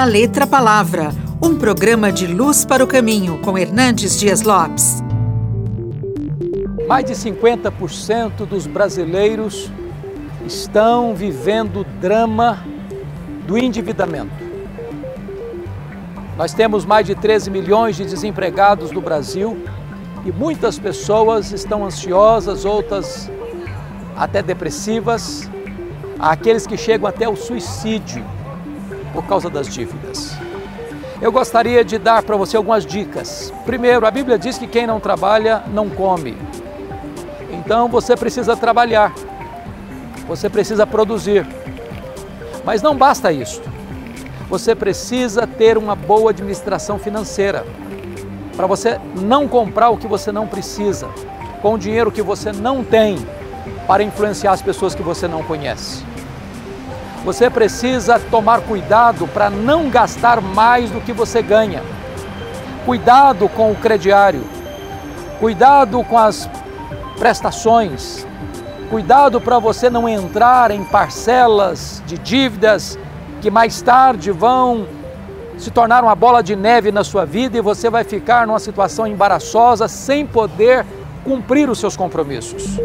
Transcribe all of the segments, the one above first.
da Letra Palavra, um programa de luz para o caminho com Hernandes Dias Lopes. Mais de 50% dos brasileiros estão vivendo o drama do endividamento. Nós temos mais de 13 milhões de desempregados no Brasil e muitas pessoas estão ansiosas, outras até depressivas, aqueles que chegam até o suicídio por causa das dívidas. Eu gostaria de dar para você algumas dicas. Primeiro, a Bíblia diz que quem não trabalha não come. Então você precisa trabalhar, você precisa produzir. Mas não basta isso. Você precisa ter uma boa administração financeira para você não comprar o que você não precisa, com o dinheiro que você não tem, para influenciar as pessoas que você não conhece. Você precisa tomar cuidado para não gastar mais do que você ganha. Cuidado com o crediário. Cuidado com as prestações. Cuidado para você não entrar em parcelas de dívidas que mais tarde vão se tornar uma bola de neve na sua vida e você vai ficar numa situação embaraçosa sem poder cumprir os seus compromissos.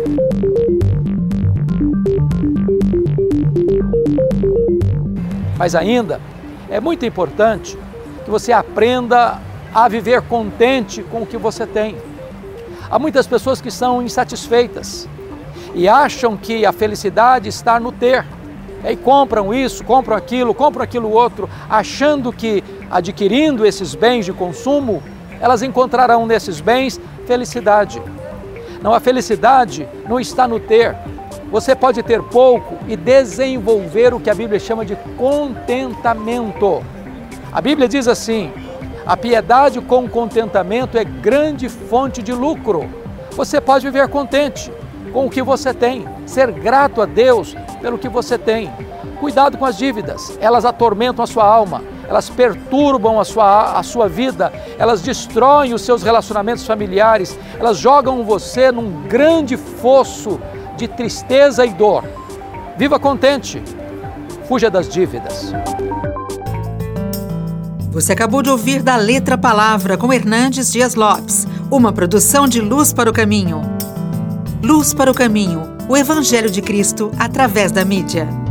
Mas ainda é muito importante que você aprenda a viver contente com o que você tem. Há muitas pessoas que são insatisfeitas e acham que a felicidade está no ter. E aí compram isso, compram aquilo, compram aquilo outro, achando que adquirindo esses bens de consumo, elas encontrarão nesses bens felicidade. Não, a felicidade não está no ter, você pode ter pouco e desenvolver o que a Bíblia chama de contentamento. A Bíblia diz assim: a piedade com contentamento é grande fonte de lucro. Você pode viver contente com o que você tem, ser grato a Deus pelo que você tem. Cuidado com as dívidas, elas atormentam a sua alma, elas perturbam a sua, a sua vida, elas destroem os seus relacionamentos familiares, elas jogam você num grande fosso de tristeza e dor. Viva contente, fuja das dívidas. Você acabou de ouvir da Letra Palavra com Hernandes Dias Lopes, uma produção de Luz para o Caminho. Luz para o Caminho, o Evangelho de Cristo através da mídia.